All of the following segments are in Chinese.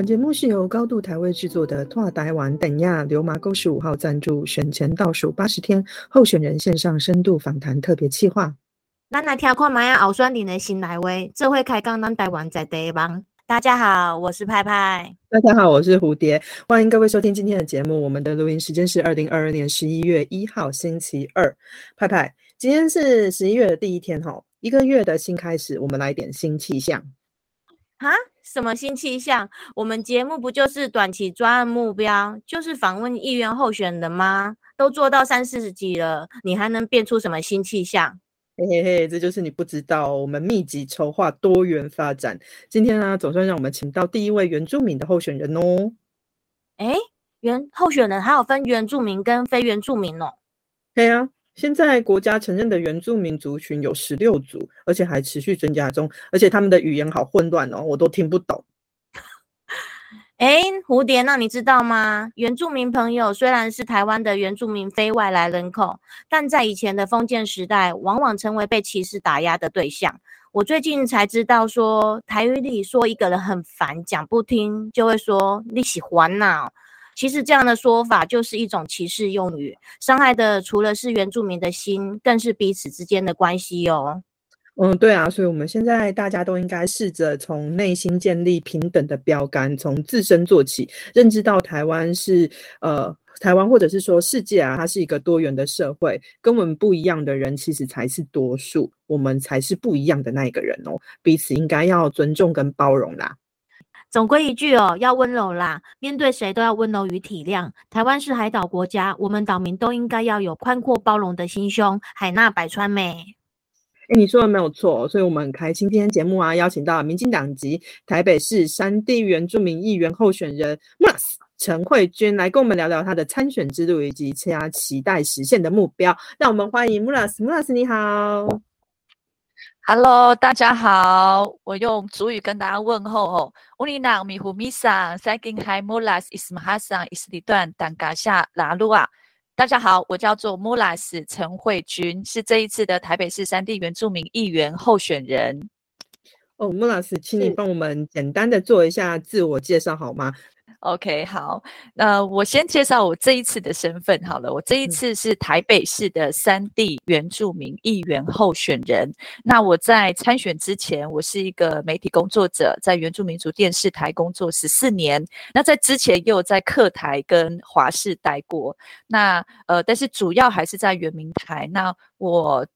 本节目是由高度台位制作的拓台湾等亚流麻沟十五号赞助，选前倒数八十天候选人线上深度访谈特别企划。咱来听看麦啊，敖酸林的新来威，这会开讲咱台湾在地方。大家好，我是派派。大家好，我是蝴蝶。欢迎各位收听今天的节目。我们的录音时间是二零二二年十一月一号星期二。派派，今天是十一月的第一天哈，一个月的新开始，我们来点新气象。啊？什么新气象？我们节目不就是短期专案目标，就是访问议员候选人吗？都做到三四十集了，你还能变出什么新气象？嘿嘿嘿，这就是你不知道，我们密集筹划多元发展。今天呢，总算让我们请到第一位原住民的候选人哦。哎，原候选人还有分原住民跟非原住民哦。对啊，现在国家承认的原住民族群有十六组，而且还持续增加中，而且他们的语言好混乱哦，我都听不懂。哎，蝴蝶，那你知道吗？原住民朋友虽然是台湾的原住民非外来人口，但在以前的封建时代，往往成为被歧视打压的对象。我最近才知道，说台语里说一个人很烦，讲不听，就会说你喜欢呐。其实这样的说法就是一种歧视用语，伤害的除了是原住民的心，更是彼此之间的关系哦。嗯，对啊，所以我们现在大家都应该试着从内心建立平等的标杆，从自身做起，认知到台湾是呃台湾或者是说世界啊，它是一个多元的社会，跟我们不一样的人其实才是多数，我们才是不一样的那一个人哦，彼此应该要尊重跟包容啦。总归一句哦，要温柔啦，面对谁都要温柔与体谅。台湾是海岛国家，我们岛民都应该要有宽阔包容的心胸，海纳百川美。哎，你说的没有错，所以我们很开心今天节目啊，邀请到民进党籍台北市山地原住民议员候选人 Mus 陈慧君来跟我们聊聊他的参选之路以及他期待实现的目标。让我们欢迎 Mus，Mus 你好，Hello，大家好，我用主语跟大家问候哦。乌尼纳米胡米桑塞金海 Mus ismahasan isli 段丹嘎夏拉鲁啊。大家好，我叫做穆拉斯陈慧君，是这一次的台北市三地原住民议员候选人。哦，穆拉斯，请你帮我们简单的做一下自我介绍好吗？OK，好，那我先介绍我这一次的身份好了。我这一次是台北市的三地原住民议员候选人。那我在参选之前，我是一个媒体工作者，在原住民族电视台工作十四年。那在之前又在客台跟华视待过。那呃，但是主要还是在原民台。那我。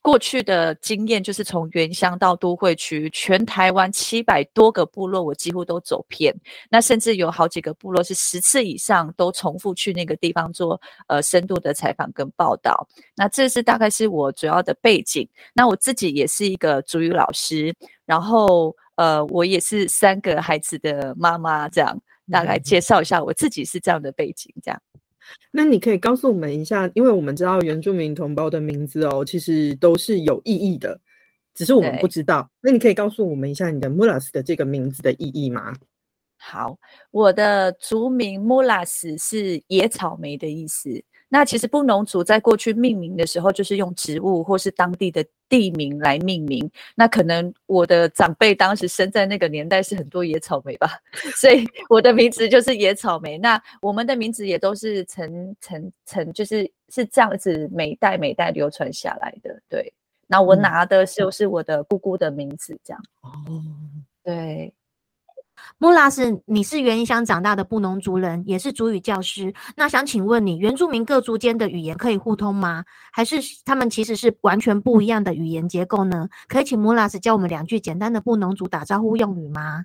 过去的经验就是从原乡到都会区，全台湾七百多个部落，我几乎都走遍。那甚至有好几个部落是十次以上都重复去那个地方做呃深度的采访跟报道。那这是大概是我主要的背景。那我自己也是一个主语老师，然后呃我也是三个孩子的妈妈，这样大概介绍一下我自己是这样的背景，这样。那你可以告诉我们一下，因为我们知道原住民同胞的名字哦，其实都是有意义的，只是我们不知道。那你可以告诉我们一下你的 Mulas 的这个名字的意义吗？好，我的族名 Mulas 是野草莓的意思。那其实布农族在过去命名的时候，就是用植物或是当地的地名来命名。那可能我的长辈当时生在那个年代是很多野草莓吧，所以我的名字就是野草莓。那我们的名字也都是层层层，就是是这样子每代每代流传下来的。对，那我拿的就是我的姑姑的名字，这样。哦，对。穆拉斯，你是原乡长大的布农族人，也是族语教师。那想请问你，原住民各族间的语言可以互通吗？还是他们其实是完全不一样的语言结构呢？可以请穆拉斯教我们两句简单的布农族打招呼用语吗？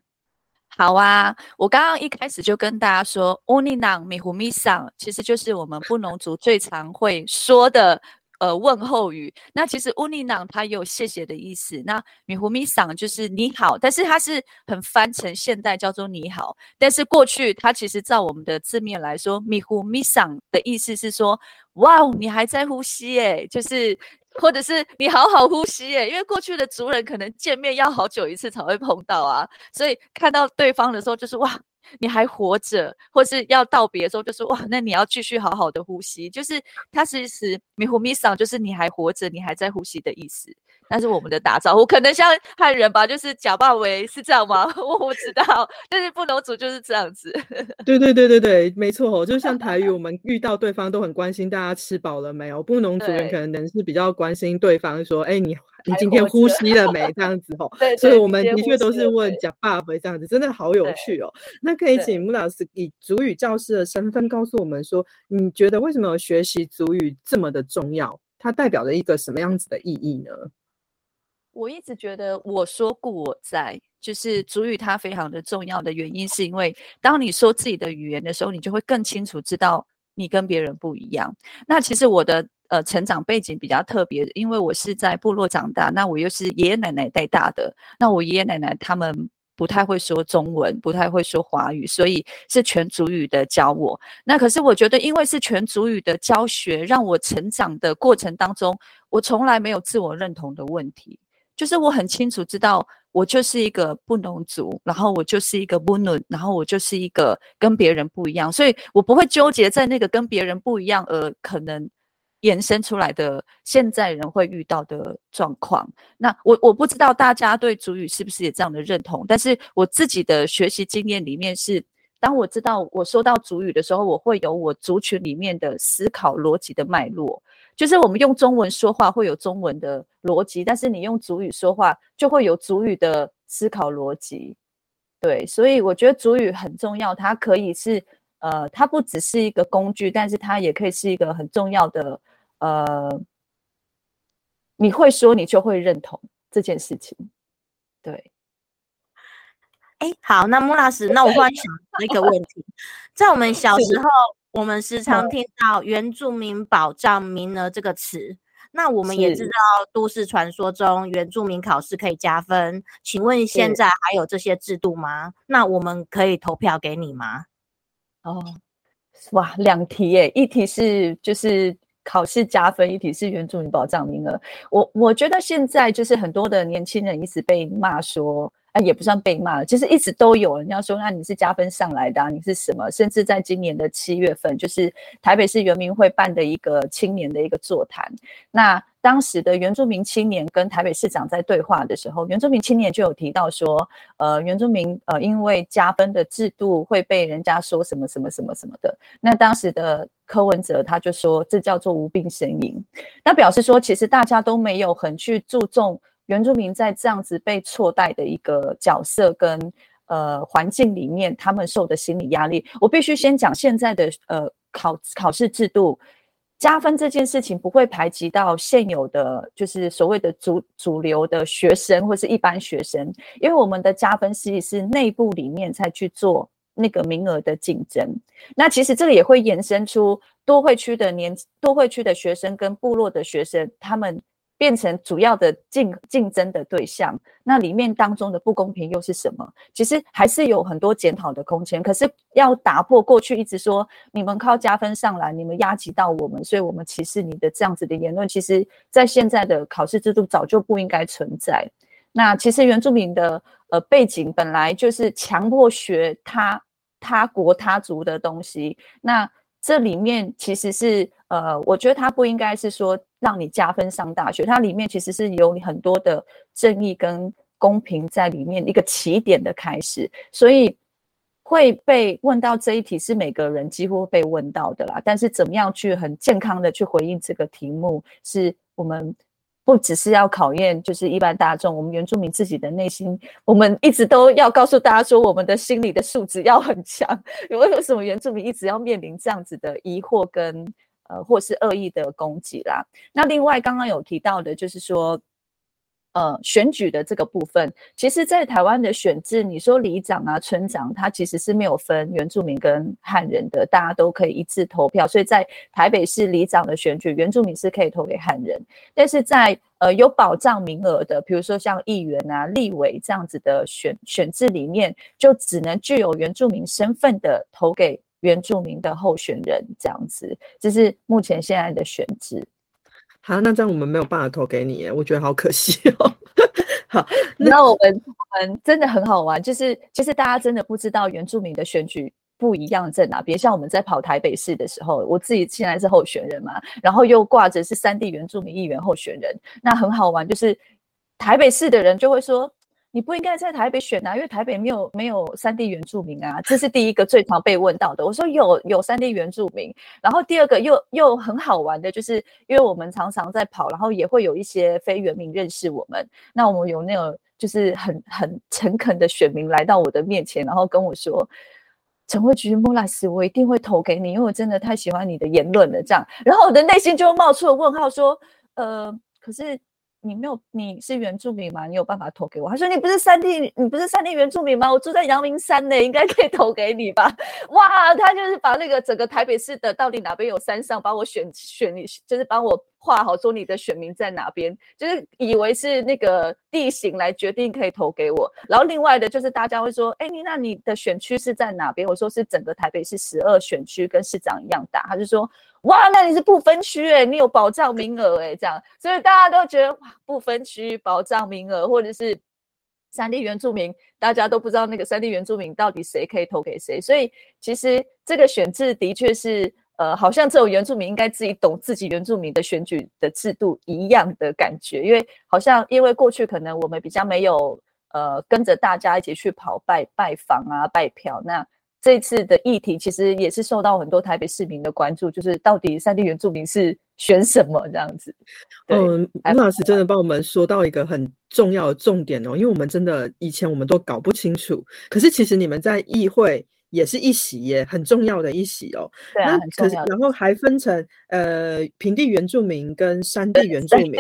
好啊，我刚刚一开始就跟大家说，乌尼囊米胡米桑，其实就是我们布农族最常会说的。呃，问候语。那其实乌尼囊它有谢谢的意思。那米胡米桑就是你好，但是它是很翻成现代叫做你好。但是过去它其实照我们的字面来说，米胡米桑的意思是说，哇哦，你还在呼吸耶，就是或者是你好好呼吸耶。因为过去的族人可能见面要好久一次才会碰到啊，所以看到对方的时候就是哇。你还活着，或是要道别的时候，就说哇，那你要继续好好的呼吸。就是它其实米呼米桑，就是你还活着，你还在呼吸的意思。那是我们的打招呼，可能像汉人吧，就是假扮为是这样吗？我不知道，但是布农族就是这样子。对对对对对，没错，就像台语，我们遇到对方都很关心大家吃饱了没有。布农族人可能是比较关心对方说，哎，你你今天呼吸了没？这样子哦。对，所以我们的确都是问假爸爸这样子，真的好有趣哦。那可以请穆老师以主语教师的身份告诉我们说，你觉得为什么学习主语这么的重要？它代表着一个什么样子的意义呢？我一直觉得我说故我在，就是主语它非常的重要的原因，是因为当你说自己的语言的时候，你就会更清楚知道你跟别人不一样。那其实我的呃成长背景比较特别，因为我是在部落长大，那我又是爷爷奶奶带大的，那我爷爷奶奶他们不太会说中文，不太会说华语，所以是全主语的教我。那可是我觉得，因为是全主语的教学，让我成长的过程当中，我从来没有自我认同的问题。就是我很清楚知道，我就是一个不农族，然后我就是一个不努，然后我就是一个跟别人不一样，所以我不会纠结在那个跟别人不一样而可能延伸出来的现在人会遇到的状况。那我我不知道大家对主语是不是也这样的认同，但是我自己的学习经验里面是，当我知道我说到主语的时候，我会有我族群里面的思考逻辑的脉络。就是我们用中文说话会有中文的逻辑，但是你用主语说话就会有主语的思考逻辑，对，所以我觉得主语很重要，它可以是呃，它不只是一个工具，但是它也可以是一个很重要的呃，你会说你就会认同这件事情，对。哎，好，那穆老师，那我忽然想到一个问题，在我们小时候。我们时常听到“原住民保障名额”这个词，那我们也知道都市传说中原住民考试可以加分。请问现在还有这些制度吗？那我们可以投票给你吗？哦，哇，两题耶，一题是就是考试加分，一题是原住民保障名额。我我觉得现在就是很多的年轻人一直被骂说。啊，也不算被骂了，其实一直都有人家说，那你是加分上来的，你是什么？甚至在今年的七月份，就是台北市原民会办的一个青年的一个座谈，那当时的原住民青年跟台北市长在对话的时候，原住民青年就有提到说，呃，原住民呃因为加分的制度会被人家说什么什么什么什么的，那当时的柯文哲他就说，这叫做无病呻吟，那表示说，其实大家都没有很去注重。原住民在这样子被错待的一个角色跟呃环境里面，他们受的心理压力，我必须先讲现在的呃考考试制度加分这件事情不会排挤到现有的就是所谓的主主流的学生或是一般学生，因为我们的加分实是内部里面才去做那个名额的竞争。那其实这个也会延伸出多会区的年多会区的学生跟部落的学生他们。变成主要的竞竞争的对象，那里面当中的不公平又是什么？其实还是有很多检讨的空间。可是要打破过去一直说你们靠加分上来，你们压挤到我们，所以我们歧视你的这样子的言论，其实在现在的考试制度早就不应该存在。那其实原住民的呃背景本来就是强迫学他他国他族的东西，那这里面其实是呃，我觉得他不应该是说。让你加分上大学，它里面其实是有很多的正义跟公平在里面一个起点的开始，所以会被问到这一题是每个人几乎被问到的啦。但是怎么样去很健康的去回应这个题目，是我们不只是要考验就是一般大众，我们原住民自己的内心，我们一直都要告诉大家说，我们的心理的素质要很强。为什么原住民一直要面临这样子的疑惑跟？呃，或是恶意的攻击啦。那另外刚刚有提到的，就是说，呃，选举的这个部分，其实，在台湾的选制，你说里长啊、村长，他其实是没有分原住民跟汉人的，大家都可以一致投票。所以在台北市里长的选举，原住民是可以投给汉人，但是在呃有保障名额的，比如说像议员啊、立委这样子的选选制里面，就只能具有原住民身份的投给。原住民的候选人这样子，这是目前现在的选制。好，那这样我们没有办法投给你，我觉得好可惜哦。好，那我们我们真的很好玩，就是就是大家真的不知道原住民的选举不一样在哪边。像我们在跑台北市的时候，我自己现在是候选人嘛，然后又挂着是三地原住民议员候选人，那很好玩，就是台北市的人就会说。你不应该在台北选啊，因为台北没有没有三地原住民啊，这是第一个最常被问到的。我说有有三地原住民，然后第二个又又很好玩的，就是因为我们常常在跑，然后也会有一些非原民认识我们。那我们有那种就是很很诚恳的选民来到我的面前，然后跟我说：“陈慧菊莫拉斯，我一定会投给你，因为我真的太喜欢你的言论了。”这样，然后我的内心就冒出了问号，说：“呃，可是。”你没有，你是原住民吗？你有办法投给我？他说你不是三地，你不是三地原住民吗？我住在阳明山呢，应该可以投给你吧？哇，他就是把那个整个台北市的到底哪边有山上，把我选选你，就是帮我画好，说你的选民在哪边，就是以为是那个地形来决定可以投给我。然后另外的就是大家会说，哎，你那你的选区是在哪边？我说是整个台北市十二选区跟市长一样大。他就说。哇，那你是不分区哎，你有保障名额哎，这样，所以大家都觉得哇，不分区保障名额，或者是三地原住民，大家都不知道那个三地原住民到底谁可以投给谁，所以其实这个选制的确是，呃，好像这种原住民应该自己懂自己原住民的选举的制度一样的感觉，因为好像因为过去可能我们比较没有呃跟着大家一起去跑拜拜访啊拜票那。这次的议题其实也是受到很多台北市民的关注，就是到底三地原住民是选什么这样子。嗯，吴老师真的帮我们说到一个很重要的重点哦，因为我们真的以前我们都搞不清楚，可是其实你们在议会也是一席耶，很重要的一席哦。对啊，可是然后还分成呃平地原住民跟山地原住民，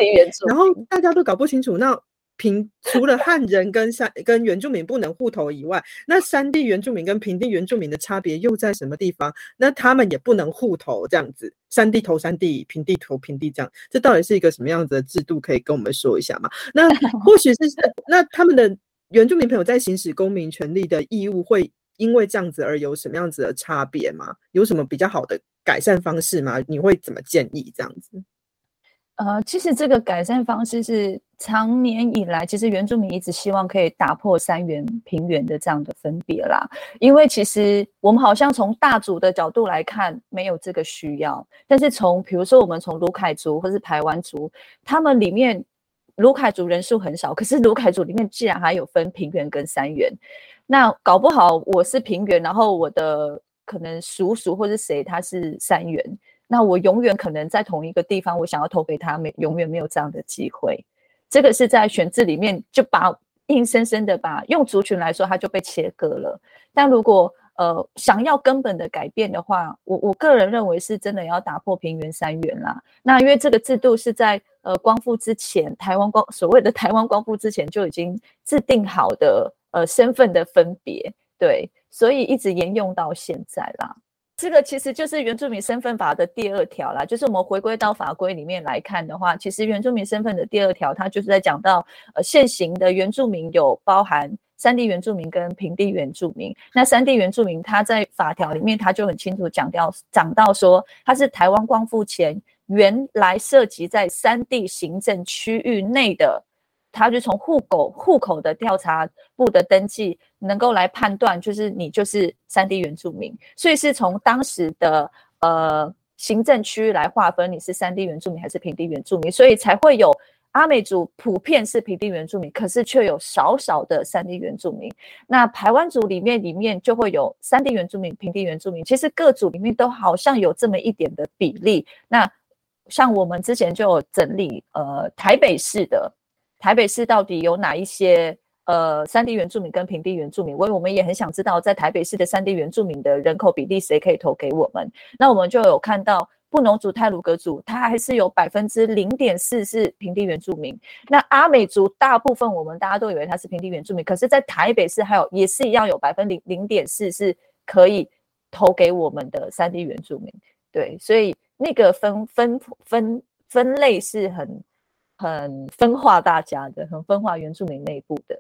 然后大家都搞不清楚那。平除了汉人跟山跟原住民不能互投以外，那山地原住民跟平地原住民的差别又在什么地方？那他们也不能互投这样子，山地投山地，平地投平地这样，这到底是一个什么样子的制度？可以跟我们说一下吗？那 或许是那他们的原住民朋友在行使公民权利的义务，会因为这样子而有什么样子的差别吗？有什么比较好的改善方式吗？你会怎么建议这样子？呃，其实这个改善方式是长年以来，其实原住民一直希望可以打破三元平原的这样的分别啦。因为其实我们好像从大族的角度来看，没有这个需要。但是从比如说我们从卢凯族或是排湾族，他们里面卢凯族人数很少，可是卢凯族里面既然还有分平原跟三元，那搞不好我是平原，然后我的可能叔叔或是谁他是三元。那我永远可能在同一个地方，我想要投给他，没永远没有这样的机会。这个是在选制里面就把硬生生的把用族群来说，它就被切割了。但如果呃想要根本的改变的话，我我个人认为是真的要打破平原三元啦。那因为这个制度是在呃光复之前，台湾光所谓的台湾光复之前就已经制定好的呃身份的分别，对，所以一直沿用到现在啦。这个其实就是原住民身份法的第二条啦，就是我们回归到法规里面来看的话，其实原住民身份的第二条，它就是在讲到呃现行的原住民有包含山地原住民跟平地原住民。那山地原住民，它在法条里面，它就很清楚讲到讲到说，它是台湾光复前原来涉及在山地行政区域内的。他就从户口户口的调查部的登记，能够来判断，就是你就是三地原住民，所以是从当时的呃行政区来划分你是三地原住民还是平地原住民，所以才会有阿美族普遍是平地原住民，可是却有少少的三地原住民。那台湾族里面里面就会有三地原住民、平地原住民，其实各组里面都好像有这么一点的比例。那像我们之前就有整理，呃，台北市的。台北市到底有哪一些呃三地原住民跟平地原住民？我我们也很想知道，在台北市的三地原住民的人口比例，谁可以投给我们？那我们就有看到布农族、泰鲁格族，它还是有百分之零点四是平地原住民。那阿美族大部分我们大家都以为它是平地原住民，可是，在台北市还有也是一样有百分零零点四是可以投给我们的三地原住民。对，所以那个分分分分类是很。很分化大家的，很分化原住民内部的。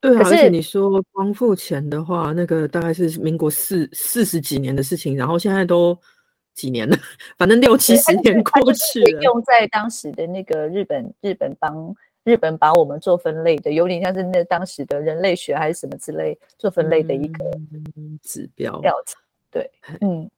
对，而且你说光复前的话，那个大概是民国四四十几年的事情，然后现在都几年了，反正六七十年过去了。用在当时的那个日本日本帮日本把我们做分类的，有点像是那当时的人类学还是什么之类做分类的一个指标调查。对，嗯，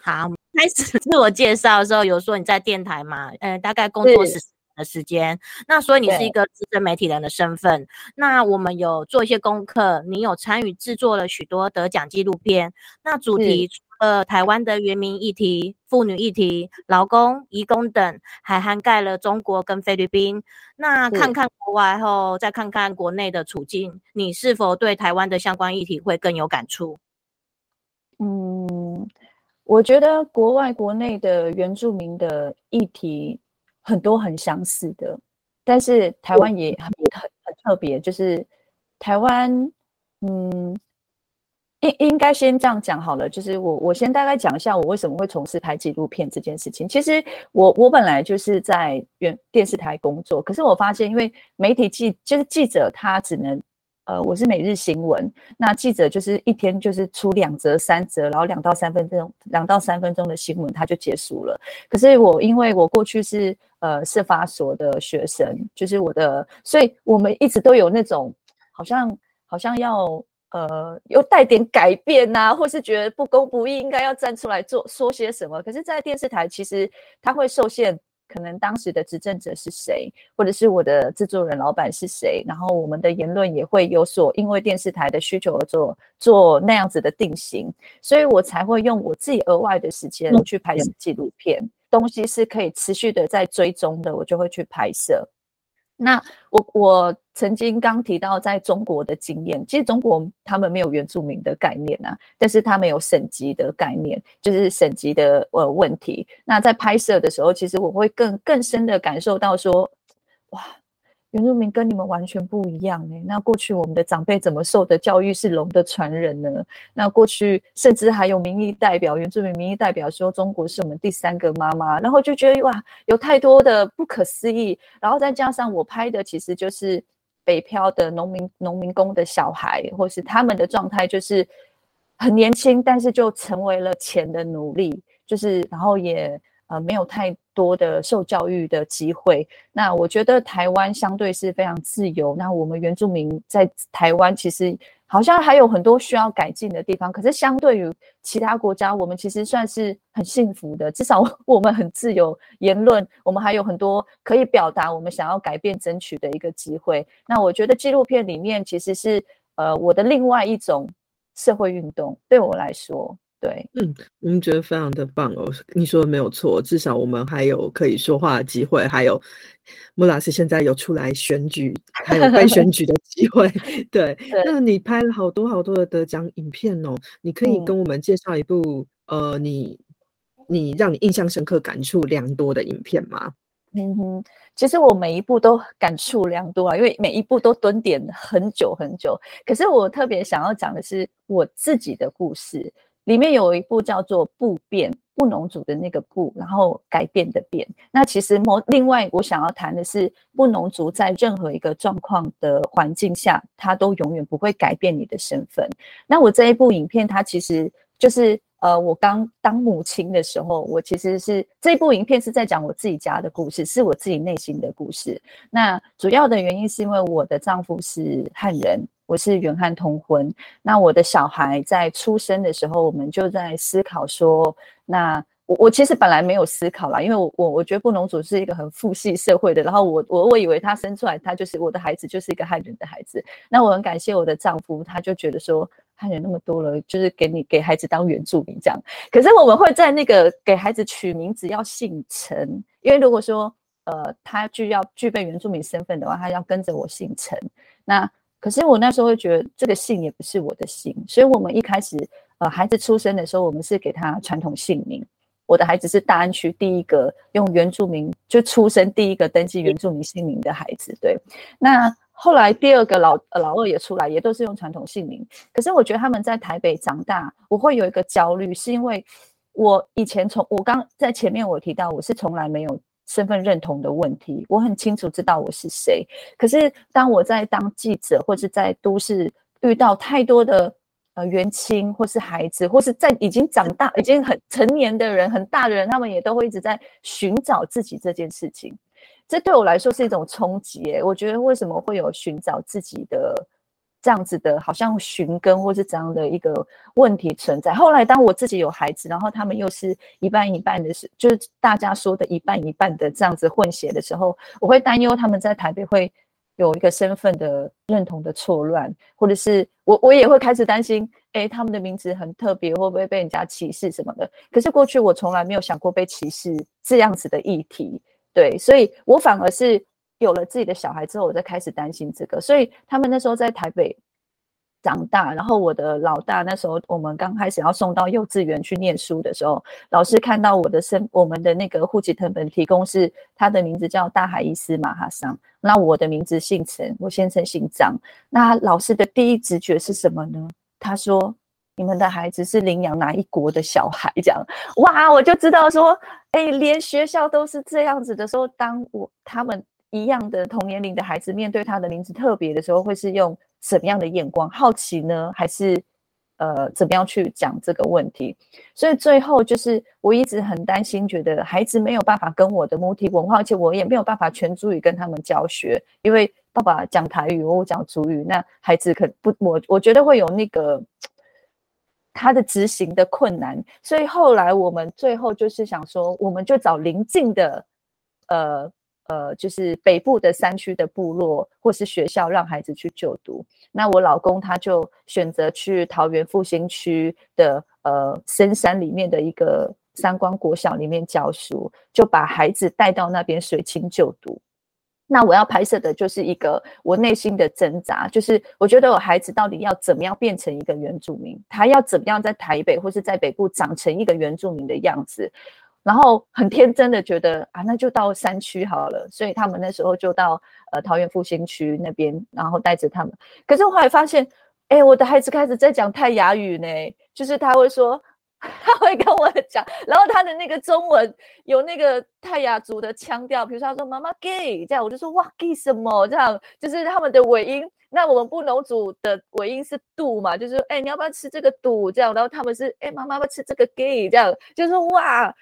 好，开始自我介绍的时候有说你在电台嘛？呃，大概工作是。的时间，那所以你是一个资深媒体人的身份。那我们有做一些功课，你有参与制作了许多得奖纪录片。那主题除了台湾的原民议题、妇女议题、劳工、移工等，还涵盖了中国跟菲律宾。那看看国外后，再看看国内的处境，你是否对台湾的相关议题会更有感触？嗯，我觉得国外、国内的原住民的议题。很多很相似的，但是台湾也很很很特别，就是台湾，嗯，应应该先这样讲好了，就是我我先大概讲一下我为什么会从事拍纪录片这件事情。其实我我本来就是在原电视台工作，可是我发现，因为媒体记就是记者，他只能。呃，我是每日新闻，那记者就是一天就是出两则、三则，然后两到三分钟、两到三分钟的新闻，他就结束了。可是我因为我过去是呃司法所的学生，就是我的，所以我们一直都有那种好像好像要呃又带点改变呐，或是觉得不公不义，应该要站出来做说些什么。可是，在电视台其实它会受限。可能当时的执政者是谁，或者是我的制作人老板是谁，然后我们的言论也会有所因为电视台的需求而做做那样子的定型，所以我才会用我自己额外的时间去拍摄纪录片，东西是可以持续的在追踪的，我就会去拍摄。那我我曾经刚提到在中国的经验，其实中国他们没有原住民的概念啊，但是他们有省级的概念，就是省级的呃问题。那在拍摄的时候，其实我会更更深的感受到说，哇。原住民跟你们完全不一样哎，那过去我们的长辈怎么受的教育是龙的传人呢？那过去甚至还有民意代表，原住民民意代表说中国是我们第三个妈妈，然后就觉得哇，有太多的不可思议。然后再加上我拍的其实就是北漂的农民农民工的小孩，或是他们的状态就是很年轻，但是就成为了钱的奴隶，就是然后也。呃，没有太多的受教育的机会。那我觉得台湾相对是非常自由。那我们原住民在台湾其实好像还有很多需要改进的地方。可是相对于其他国家，我们其实算是很幸福的。至少 我们很自由言论，我们还有很多可以表达我们想要改变、争取的一个机会。那我觉得纪录片里面其实是呃我的另外一种社会运动，对我来说。对，嗯，我们觉得非常的棒哦。你说的没有错，至少我们还有可以说话的机会，还有穆老师现在有出来选举，还有被选举的机会。对，那你拍了好多好多的得奖影片哦，你可以跟我们介绍一部呃，你你让你印象深刻、感触良多的影片吗？嗯哼，其实我每一部都感触良多啊，因为每一部都蹲点很久很久。可是我特别想要讲的是我自己的故事。里面有一部叫做“不变”，布农族的那个“不”，然后改变的“变”。那其实某另外，我想要谈的是，布农族在任何一个状况的环境下，他都永远不会改变你的身份。那我这一部影片，它其实就是呃，我刚当母亲的时候，我其实是这部影片是在讲我自己家的故事，是我自己内心的故事。那主要的原因是因为我的丈夫是汉人。我是远汉通婚，那我的小孩在出生的时候，我们就在思考说，那我我其实本来没有思考啦，因为我我我觉得布农族是一个很父系社会的，然后我我我以为他生出来他就是我的孩子，就是一个汉人的孩子。那我很感谢我的丈夫，他就觉得说汉人那么多了，就是给你给孩子当原住民这样。可是我们会在那个给孩子取名字要姓陈，因为如果说呃他具要具备原住民身份的话，他要跟着我姓陈。那可是我那时候会觉得这个姓也不是我的姓，所以我们一开始，呃，孩子出生的时候，我们是给他传统姓名。我的孩子是大安区第一个用原住民就出生第一个登记原住民姓名的孩子。对，那后来第二个老老二也出来，也都是用传统姓名。可是我觉得他们在台北长大，我会有一个焦虑，是因为我以前从我刚在前面我提到，我是从来没有。身份认同的问题，我很清楚知道我是谁。可是当我在当记者，或是在都市遇到太多的呃元亲，或是孩子，或是在已经长大、已经很成年的人、很大的人，他们也都会一直在寻找自己这件事情。这对我来说是一种冲击。我觉得为什么会有寻找自己的这样子的，好像寻根或是怎样的一个问题存在？后来当我自己有孩子，然后他们又是一半一半的，是就是大家说的一半一半的这样子混血的时候，我会担忧他们在台北会有一个身份的认同的错乱，或者是我我也会开始担心，哎，他们的名字很特别，会不会被人家歧视什么的？可是过去我从来没有想过被歧视这样子的议题。对，所以我反而是有了自己的小孩之后，我再开始担心这个。所以他们那时候在台北长大，然后我的老大那时候我们刚开始要送到幼稚园去念书的时候，老师看到我的身，我们的那个户籍成本提供是他的名字叫大海伊斯马哈桑，那我的名字姓陈，我先生姓张。那老师的第一直觉是什么呢？他说。你们的孩子是领养哪一国的小孩？这样哇，我就知道说，哎，连学校都是这样子的时候，当我他们一样的同年龄的孩子面对他的名字特别的时候，会是用什么样的眼光？好奇呢，还是呃，怎么样去讲这个问题？所以最后就是我一直很担心，觉得孩子没有办法跟我的母体文化，而且我也没有办法全主语跟他们教学，因为爸爸讲台语，我讲主语，那孩子可不，我我觉得会有那个。他的执行的困难，所以后来我们最后就是想说，我们就找邻近的，呃呃，就是北部的山区的部落或是学校，让孩子去就读。那我老公他就选择去桃园复兴区的呃深山里面的一个三光国小里面教书，就把孩子带到那边水清就读。那我要拍摄的就是一个我内心的挣扎，就是我觉得我孩子到底要怎么样变成一个原住民，他要怎么样在台北或是在北部长成一个原住民的样子，然后很天真的觉得啊，那就到山区好了，所以他们那时候就到呃桃园复兴区那边，然后带着他们。可是我后来发现，哎，我的孩子开始在讲泰雅语呢，就是他会说。他会跟我讲，然后他的那个中文有那个泰雅族的腔调，比如说他说“妈妈 gay” 这样，我就说“哇 gay 什么”这样，就是他们的尾音。那我们布农族的尾音是“度”嘛，就是哎你要不要吃这个“度”这样，然后他们是哎妈妈要吃这个 “gay” 这样，就是哇，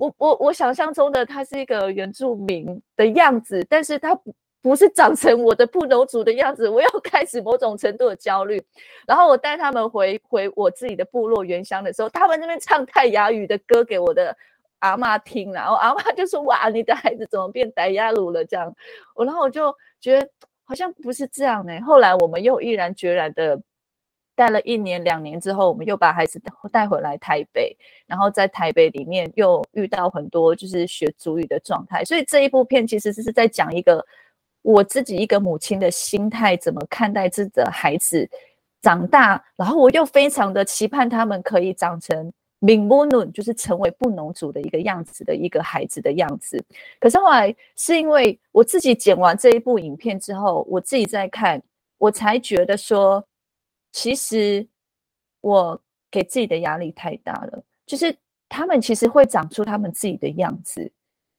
我我我想象中的他是一个原住民的样子，但是他不。不是长成我的布农族的样子，我要开始某种程度的焦虑。然后我带他们回回我自己的部落原乡的时候，他们那边唱泰雅语的歌给我的阿妈听，然后阿妈就说：“哇，你的孩子怎么变傣雅鲁了？”这样，我然后我就觉得好像不是这样呢。后来我们又毅然决然的带了一年两年之后，我们又把孩子带回来台北，然后在台北里面又遇到很多就是学主语的状态。所以这一部片其实是在讲一个。我自己一个母亲的心态怎么看待自己的孩子长大，然后我又非常的期盼他们可以长成闽波奴，就是成为布农族的一个样子的一个孩子的样子。可是后来是因为我自己剪完这一部影片之后，我自己在看，我才觉得说，其实我给自己的压力太大了，就是他们其实会长出他们自己的样子。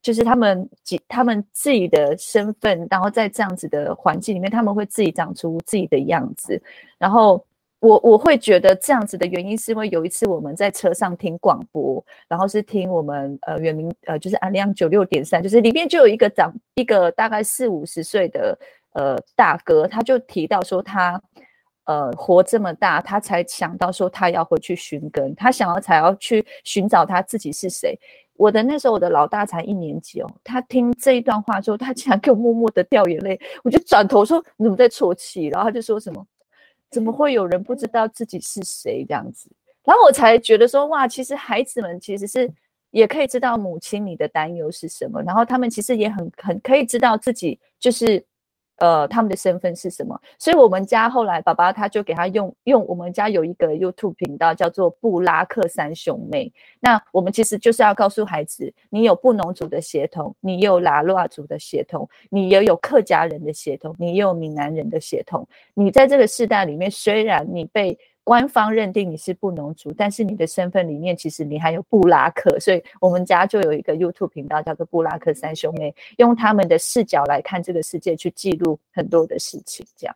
就是他们己他们自己的身份，然后在这样子的环境里面，他们会自己长出自己的样子。然后我我会觉得这样子的原因，是因为有一次我们在车上听广播，然后是听我们呃远明呃就是安亮九六点三，就是里面就有一个长一个大概四五十岁的呃大哥，他就提到说他呃活这么大，他才想到说他要回去寻根，他想要才要去寻找他自己是谁。我的那时候，我的老大才一年级哦。他听这一段话之后，他竟然给我默默的掉眼泪。我就转头说：“你怎么在啜泣？”然后他就说什么：“怎么会有人不知道自己是谁这样子？”然后我才觉得说：“哇，其实孩子们其实是也可以知道母亲你的担忧是什么，然后他们其实也很很可以知道自己就是。”呃，他们的身份是什么？所以我们家后来爸爸他就给他用用我们家有一个 YouTube 频道叫做布拉克三兄妹。那我们其实就是要告诉孩子，你有布农族的血统，你有拉鲁阿族的血统，你也有客家人的血统，你也有闽南人的血统。你在这个世代里面，虽然你被官方认定你是布农族，但是你的身份里面其实你还有布拉克，所以我们家就有一个 YouTube 频道叫做布拉克三兄妹，用他们的视角来看这个世界，去记录很多的事情。这样，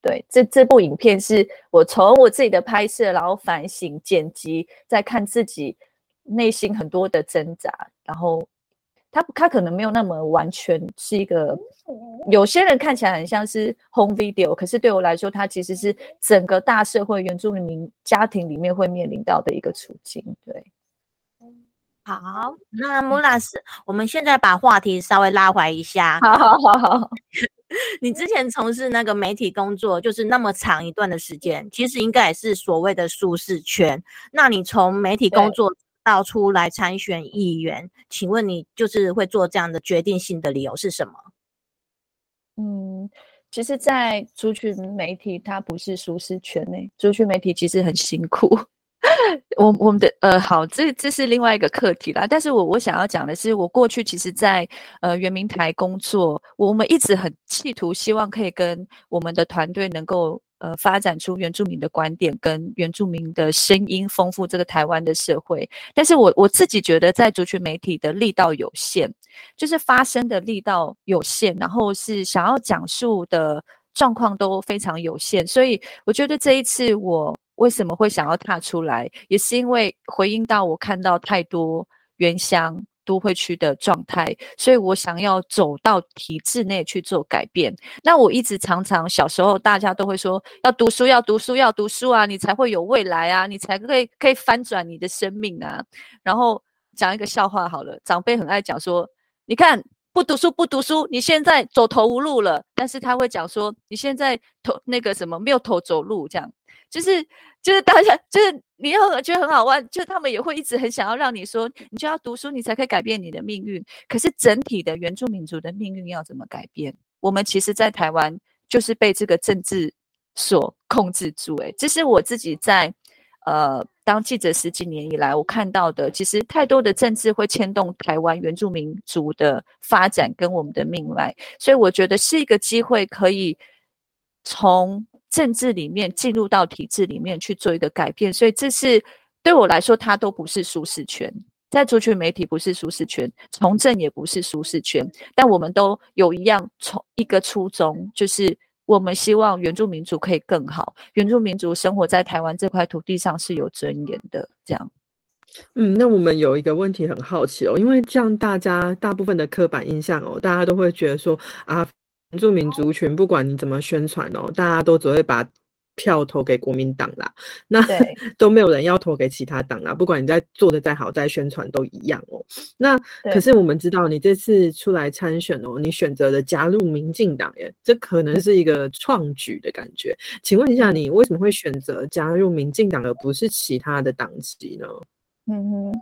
对，这这部影片是我从我自己的拍摄，然后反省、剪辑，再看自己内心很多的挣扎，然后它它可能没有那么完全是一个，有些人看起来很像是 home video，可是对我来说，它其实是整个大社会原住民家庭里面会面临到的一个处境。对，好，那穆拉斯，我们现在把话题稍微拉回一下。好好好好。你之前从事那个媒体工作，就是那么长一段的时间，其实应该也是所谓的舒适圈。那你从媒体工作到出来参选议员，请问你就是会做这样的决定性的理由是什么？嗯，其实，在族群媒体，它不是舒适圈内，族群媒体其实很辛苦。我我们的呃好，这这是另外一个课题啦。但是我我想要讲的是，我过去其实，在呃圆明台工作，我们一直很企图希望可以跟我们的团队能够呃发展出原住民的观点跟原住民的声音，丰富这个台湾的社会。但是我我自己觉得，在族群媒体的力道有限，就是发声的力道有限，然后是想要讲述的状况都非常有限。所以我觉得这一次我。为什么会想要踏出来？也是因为回应到我看到太多原乡都会区的状态，所以我想要走到体制内去做改变。那我一直常常小时候大家都会说要读书，要读书，要读书啊，你才会有未来啊，你才可以可以翻转你的生命啊。然后讲一个笑话好了，长辈很爱讲说，你看不读书不读书，你现在走投无路了。但是他会讲说，你现在头那个什么没有头走路这样。就是就是大家就是你又觉得很好玩，就他们也会一直很想要让你说，你就要读书，你才可以改变你的命运。可是整体的原住民族的命运要怎么改变？我们其实，在台湾就是被这个政治所控制住。诶，这是我自己在呃当记者十几年以来，我看到的，其实太多的政治会牵动台湾原住民族的发展跟我们的命脉，所以我觉得是一个机会，可以从。政治里面进入到体制里面去做一个改变，所以这是对我来说，它都不是舒适圈。在族群媒体不是舒适圈，从政也不是舒适圈，但我们都有一样从一个初衷，就是我们希望原住民族可以更好，原住民族生活在台湾这块土地上是有尊严的。这样，嗯，那我们有一个问题很好奇哦，因为这样大家大部分的刻板印象哦，大家都会觉得说啊。原住民族群，不管你怎么宣传哦，大家都只会把票投给国民党啦，那 都没有人要投给其他党啦。不管你在做的再好，再宣传都一样哦。那可是我们知道，你这次出来参选哦，你选择了加入民进党耶，这可能是一个创举的感觉。请问一下，你为什么会选择加入民进党，而不是其他的党籍呢？嗯，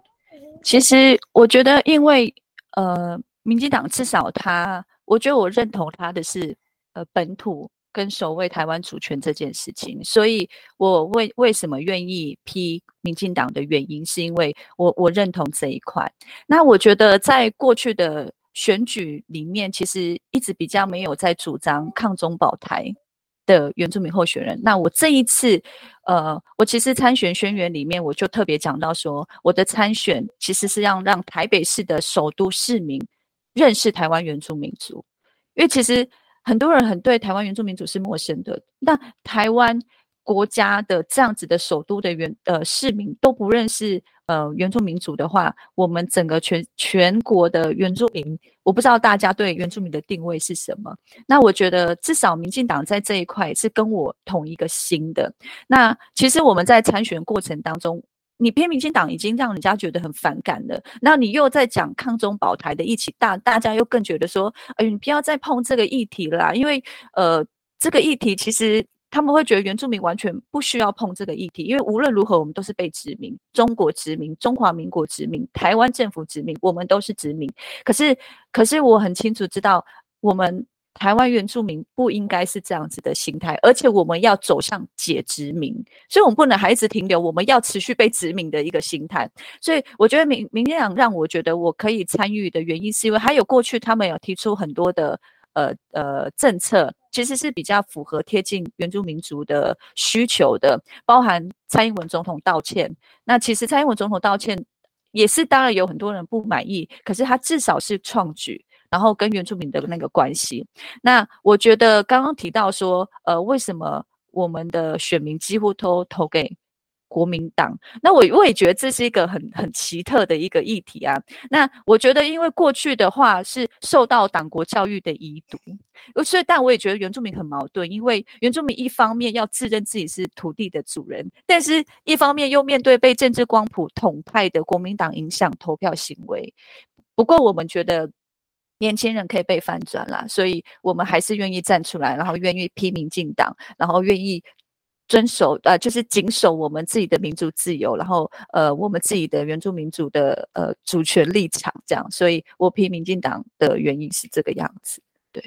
其实我觉得，因为呃，民进党至少他。我觉得我认同他的是，呃，本土跟守卫台湾主权这件事情，所以我为为什么愿意批民进党的原因，是因为我我认同这一块。那我觉得在过去的选举里面，其实一直比较没有在主张抗中保台的原住民候选人。那我这一次，呃，我其实参选宣言里面，我就特别讲到说，我的参选其实是要让台北市的首都市民。认识台湾原住民族，因为其实很多人很对台湾原住民族是陌生的。那台湾国家的这样子的首都的原呃市民都不认识呃原住民族的话，我们整个全全国的原住民，我不知道大家对原住民的定位是什么。那我觉得至少民进党在这一块是跟我同一个心的。那其实我们在参选过程当中。你偏民进党已经让人家觉得很反感了，那你又在讲抗中保台的议题，大大家又更觉得说，哎，你不要再碰这个议题啦，因为呃，这个议题其实他们会觉得原住民完全不需要碰这个议题，因为无论如何我们都是被殖民，中国殖民，中华民国殖民，台湾政府殖民，我们都是殖民。可是，可是我很清楚知道我们。台湾原住民不应该是这样子的心态，而且我们要走向解殖民，所以我们不能还一直停留，我们要持续被殖民的一个心态。所以我觉得民民进党让我觉得我可以参与的原因，是因为还有过去他们有提出很多的呃呃政策，其实是比较符合贴近原住民族的需求的，包含蔡英文总统道歉。那其实蔡英文总统道歉也是当然有很多人不满意，可是他至少是创举。然后跟原住民的那个关系，那我觉得刚刚提到说，呃，为什么我们的选民几乎都投给国民党。那我我也觉得这是一个很很奇特的一个议题啊。那我觉得，因为过去的话是受到党国教育的遗毒，所以但我也觉得原住民很矛盾，因为原住民一方面要自认自己是土地的主人，但是一方面又面对被政治光谱统派的国民党影响投票行为。不过我们觉得。年轻人可以被翻转啦，所以我们还是愿意站出来，然后愿意批民进党，然后愿意遵守呃，就是谨守我们自己的民主自由，然后呃，我们自己的原住民族的呃主权立场这样。所以我批民进党的原因是这个样子，对。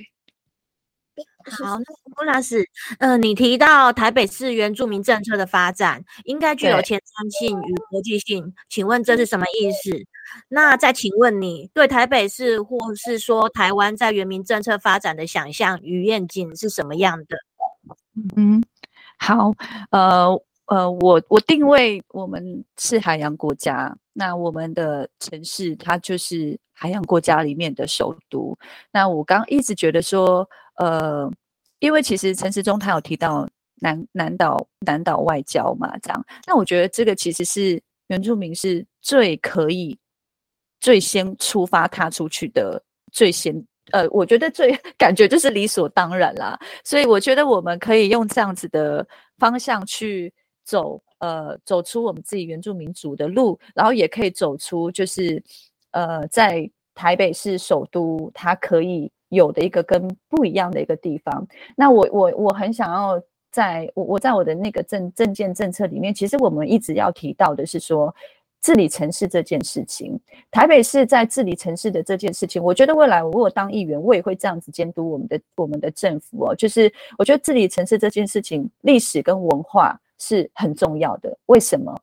好，那郭老师，呃，你提到台北市原住民政策的发展应该具有前瞻性与国际性，请问这是什么意思？那再请问你对台北市或是说台湾在原民政策发展的想象与愿景是什么样的？嗯，好，呃呃，我我定位我们是海洋国家，那我们的城市它就是海洋国家里面的首都。那我刚一直觉得说。呃，因为其实陈时中他有提到南南岛南岛外交嘛，这样，那我觉得这个其实是原住民是最可以最先出发踏出去的最先，呃，我觉得最 感觉就是理所当然啦，所以我觉得我们可以用这样子的方向去走，呃，走出我们自己原住民族的路，然后也可以走出就是呃，在台北市首都，它可以。有的一个跟不一样的一个地方，那我我我很想要在我我在我的那个政政见政策里面，其实我们一直要提到的是说治理城市这件事情。台北市在治理城市的这件事情，我觉得未来我如果当议员，我也会这样子监督我们的我们的政府哦。就是我觉得治理城市这件事情，历史跟文化是很重要的。为什么？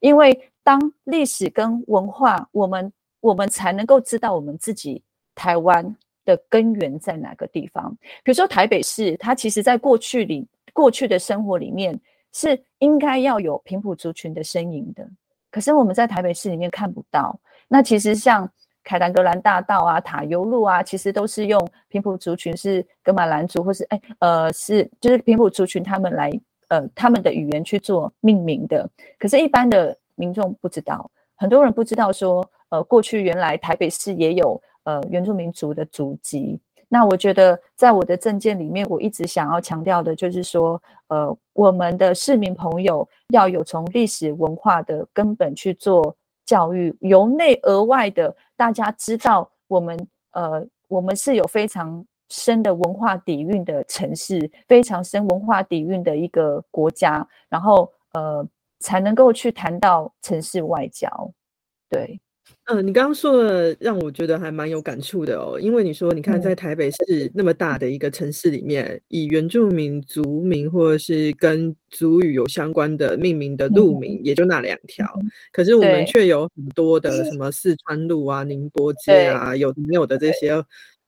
因为当历史跟文化，我们我们才能够知道我们自己台湾。的根源在哪个地方？比如说台北市，它其实在过去里过去的生活里面是应该要有平埔族群的身影的，可是我们在台北市里面看不到。那其实像凯达格兰大道啊、塔悠路啊，其实都是用平埔族群是格马兰族，或是哎呃是就是平埔族群他们来呃他们的语言去做命名的。可是，一般的民众不知道，很多人不知道说呃过去原来台北市也有。呃，原住民族的足迹。那我觉得，在我的政见里面，我一直想要强调的就是说，呃，我们的市民朋友要有从历史文化的根本去做教育，由内而外的，大家知道我们，呃，我们是有非常深的文化底蕴的城市，非常深文化底蕴的一个国家，然后，呃，才能够去谈到城市外交，对。嗯，你刚刚说的让我觉得还蛮有感触的哦，因为你说，你看在台北市那么大的一个城市里面，以原住民族名或者是跟族语有相关的命名的路名，也就那两条，可是我们却有很多的什么四川路啊、宁波街啊，有没有的这些。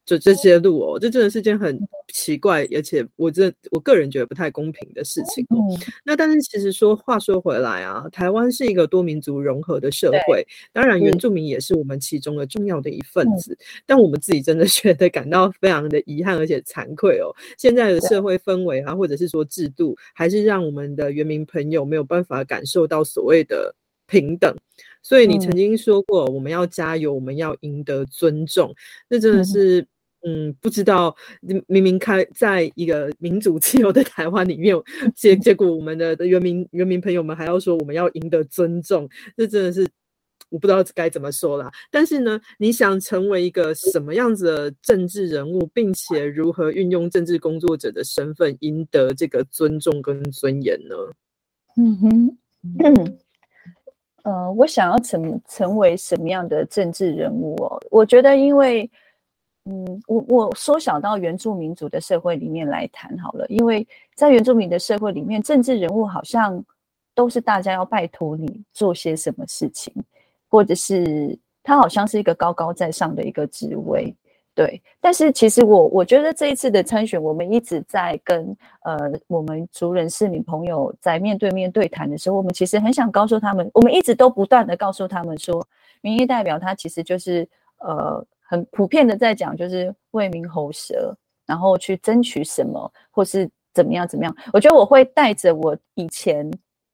就这些路哦，这真的是件很奇怪，而且我这我个人觉得不太公平的事情哦。那但是其实说话说回来啊，台湾是一个多民族融合的社会，当然原住民也是我们其中的重要的一份子。但我们自己真的 觉得感到非常的遗憾，而且惭愧哦。现在的社会氛围啊，或者是说制度，还是让我们的原民朋友没有办法感受到所谓的平等。所以你曾经说过，我们要加油，我们要赢得尊重，那真的是。嗯，不知道明明开在一个民主自由的台湾里面，结结果我们的原民原民朋友们还要说我们要赢得尊重，这真的是我不知道该怎么说啦。但是呢，你想成为一个什么样子的政治人物，并且如何运用政治工作者的身份赢得这个尊重跟尊严呢？嗯哼，嗯，呃，我想要成成为什么样的政治人物哦？我觉得因为。嗯，我我缩小到原住民族的社会里面来谈好了，因为在原住民的社会里面，政治人物好像都是大家要拜托你做些什么事情，或者是他好像是一个高高在上的一个职位，对。但是其实我我觉得这一次的参选，我们一直在跟呃我们族人市民朋友在面对面对谈的时候，我们其实很想告诉他们，我们一直都不断的告诉他们说，民意代表他其实就是呃。很普遍的在讲，就是为民喉舌，然后去争取什么，或是怎么样怎么样。我觉得我会带着我以前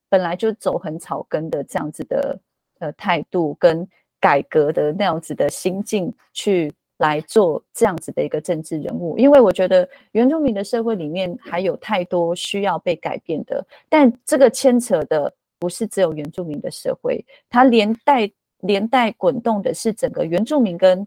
本来就走很草根的这样子的呃态度跟改革的那样子的心境去来做这样子的一个政治人物，因为我觉得原住民的社会里面还有太多需要被改变的，但这个牵扯的不是只有原住民的社会，它连带连带滚动的是整个原住民跟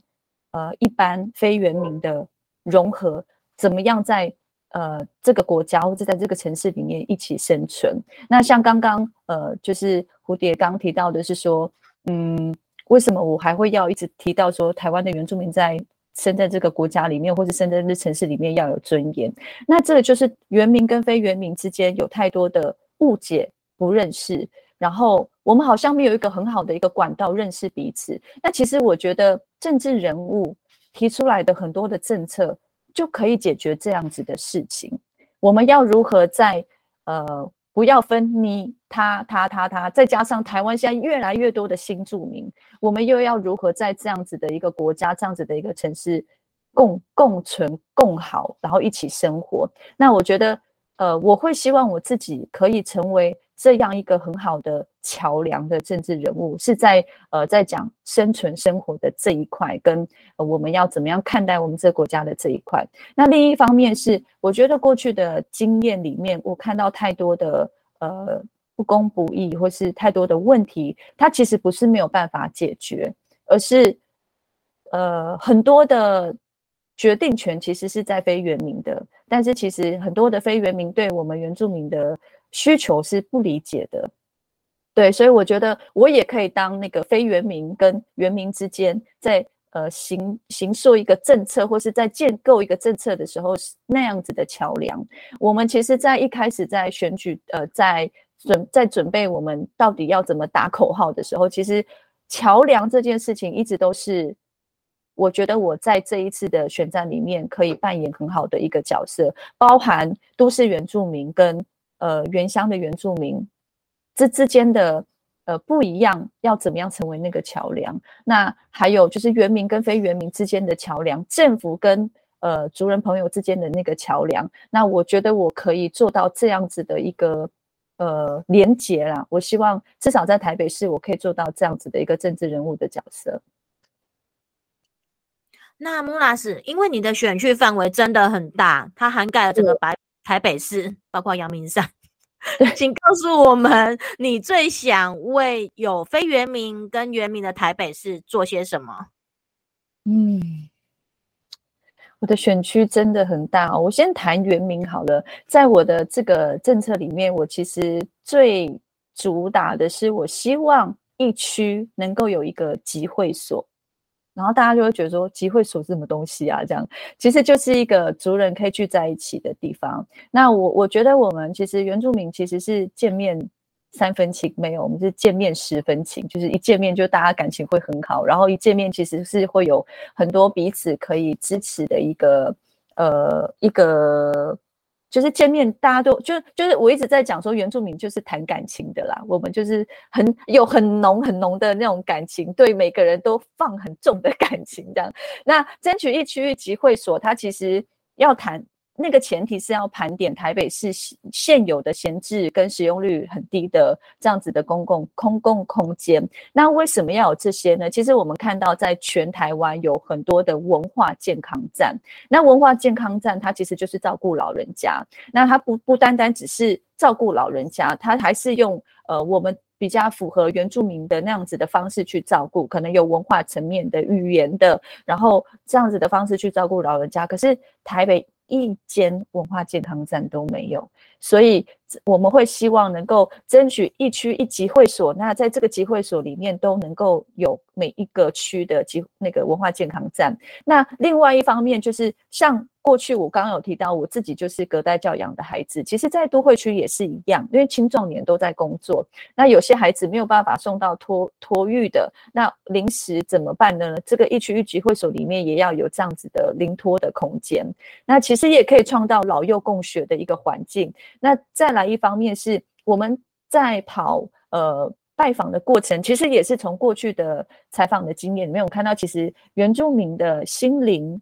呃一般非原民的融合，怎么样在。呃，这个国家或者在这个城市里面一起生存。那像刚刚呃，就是蝴蝶刚提到的是说，嗯，为什么我还会要一直提到说，台湾的原住民在生在这个国家里面，或者生在这城市里面要有尊严？那这个就是原民跟非原民之间有太多的误解、不认识，然后我们好像没有一个很好的一个管道认识彼此。那其实我觉得政治人物提出来的很多的政策。就可以解决这样子的事情。我们要如何在呃不要分你他他他他，再加上台湾现在越来越多的新住民，我们又要如何在这样子的一个国家、这样子的一个城市共共存共好，然后一起生活？那我觉得呃，我会希望我自己可以成为。这样一个很好的桥梁的政治人物，是在呃在讲生存生活的这一块，跟我们要怎么样看待我们这个国家的这一块。那另一方面是，我觉得过去的经验里面，我看到太多的呃不公不义，或是太多的问题，它其实不是没有办法解决，而是呃很多的决定权其实是在非原民的，但是其实很多的非原民对我们原住民的。需求是不理解的，对，所以我觉得我也可以当那个非原民跟原民之间，在呃行行述一个政策，或是在建构一个政策的时候，那样子的桥梁。我们其实，在一开始在选举，呃，在准在准备我们到底要怎么打口号的时候，其实桥梁这件事情一直都是，我觉得我在这一次的选战里面可以扮演很好的一个角色，包含都市原住民跟。呃，原乡的原住民这之间的呃不一样，要怎么样成为那个桥梁？那还有就是原民跟非原民之间的桥梁，政府跟呃族人朋友之间的那个桥梁。那我觉得我可以做到这样子的一个呃连结啦。我希望至少在台北市，我可以做到这样子的一个政治人物的角色。那穆拉斯，因为你的选区范围真的很大，它涵盖了整个白。台北市包括阳明山，请告诉我们，你最想为有非原民跟原民的台北市做些什么？嗯，我的选区真的很大，哦我先谈原民好了。在我的这个政策里面，我其实最主打的是，我希望一区能够有一个集会所。然后大家就会觉得说，集会所是什么东西啊？这样其实就是一个族人可以聚在一起的地方。那我我觉得我们其实原住民其实是见面三分情，没有我们是见面十分情，就是一见面就大家感情会很好，然后一见面其实是会有很多彼此可以支持的一个呃一个。就是见面，大家都就就是我一直在讲说，原住民就是谈感情的啦。我们就是很有很浓很浓的那种感情，对每个人都放很重的感情这样。那争取一区域集会所，它其实要谈。那个前提是要盘点台北市现有的闲置跟使用率很低的这样子的公共公共空间。那为什么要有这些呢？其实我们看到，在全台湾有很多的文化健康站。那文化健康站，它其实就是照顾老人家。那它不不单单只是照顾老人家，它还是用呃我们比较符合原住民的那样子的方式去照顾，可能有文化层面的语言的，然后这样子的方式去照顾老人家。可是台北。一间文化健康站都没有，所以我们会希望能够争取一区一集会所。那在这个集会所里面，都能够有每一个区的集那个文化健康站。那另外一方面，就是像。过去我刚刚有提到，我自己就是隔代教养的孩子，其实，在都会区也是一样，因为青壮年都在工作，那有些孩子没有办法送到托托育的，那临时怎么办呢？这个一区一集会所里面也要有这样子的临托的空间，那其实也可以创造老幼共学的一个环境。那在来一方面是我们在跑呃拜访的过程，其实也是从过去的采访的经验里面，我看到其实原住民的心灵，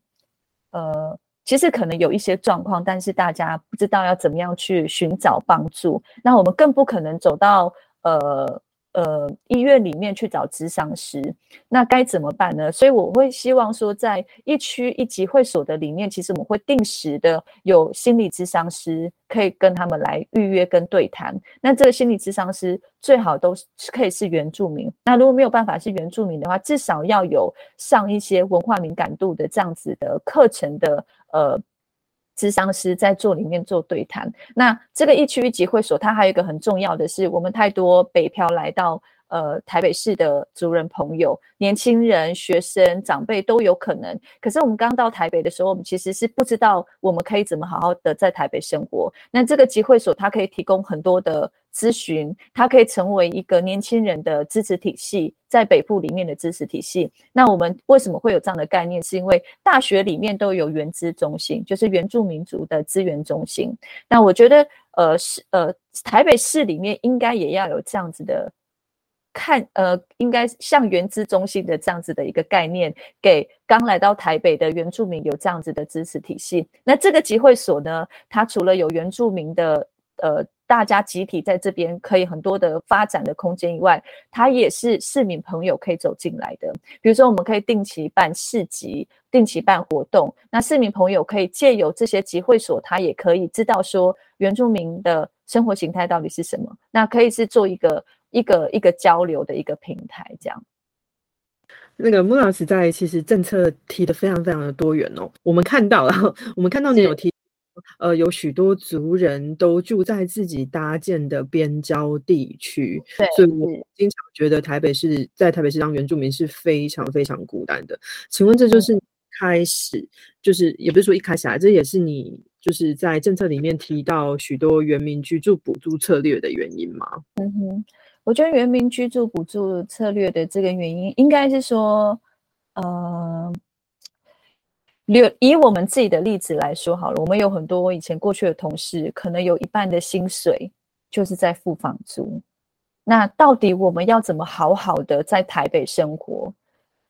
呃。其实可能有一些状况，但是大家不知道要怎么样去寻找帮助。那我们更不可能走到呃呃医院里面去找咨商师，那该怎么办呢？所以我会希望说，在一区一级会所的里面，其实我们会定时的有心理咨商师可以跟他们来预约跟对谈。那这个心理咨商师最好都是可以是原住民。那如果没有办法是原住民的话，至少要有上一些文化敏感度的这样子的课程的。呃，智商师在做里面做对谈。那这个一区一级会所，它还有一个很重要的是，我们太多北漂来到呃台北市的族人朋友、年轻人、学生、长辈都有可能。可是我们刚到台北的时候，我们其实是不知道我们可以怎么好好的在台北生活。那这个集会所，它可以提供很多的。咨询，它可以成为一个年轻人的支持体系，在北部里面的支持体系。那我们为什么会有这样的概念？是因为大学里面都有原资中心，就是原住民族的资源中心。那我觉得，呃，是呃，台北市里面应该也要有这样子的看，呃，应该像原资中心的这样子的一个概念，给刚来到台北的原住民有这样子的支持体系。那这个集会所呢，它除了有原住民的，呃。大家集体在这边可以很多的发展的空间以外，它也是市民朋友可以走进来的。比如说，我们可以定期办市集，定期办活动。那市民朋友可以借由这些集会所，他也可以知道说原住民的生活形态到底是什么。那可以是做一个一个一个交流的一个平台，这样。那个穆老师在其实政策提的非常非常的多元哦。我们看到了，我们看到你有提。呃，有许多族人都住在自己搭建的边郊地区，所以我经常觉得台北市在台北市当原住民是非常非常孤单的。请问这就是开始，就是也不是说一开始啊，这也是你就是在政策里面提到许多原民居住补助策略的原因吗？嗯哼，我觉得原民居住补助策略的这个原因，应该是说，呃。留以我们自己的例子来说好了，我们有很多以前过去的同事，可能有一半的薪水就是在付房租。那到底我们要怎么好好的在台北生活，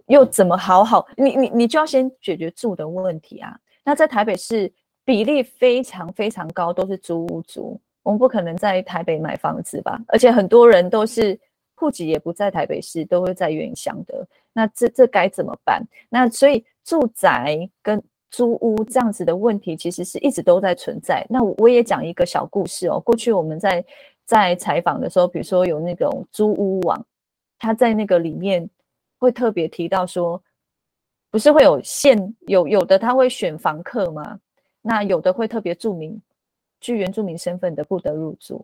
又怎么好好？你你你就要先解决住的问题啊。那在台北市比例非常非常高，都是租屋族，我们不可能在台北买房子吧？而且很多人都是户籍也不在台北市，都会在原乡的。那这这该怎么办？那所以。住宅跟租屋这样子的问题，其实是一直都在存在。那我也讲一个小故事哦。过去我们在在采访的时候，比如说有那种租屋网，他在那个里面会特别提到说，不是会有限有有的他会选房客吗？那有的会特别注明具原住民身份的不得入住。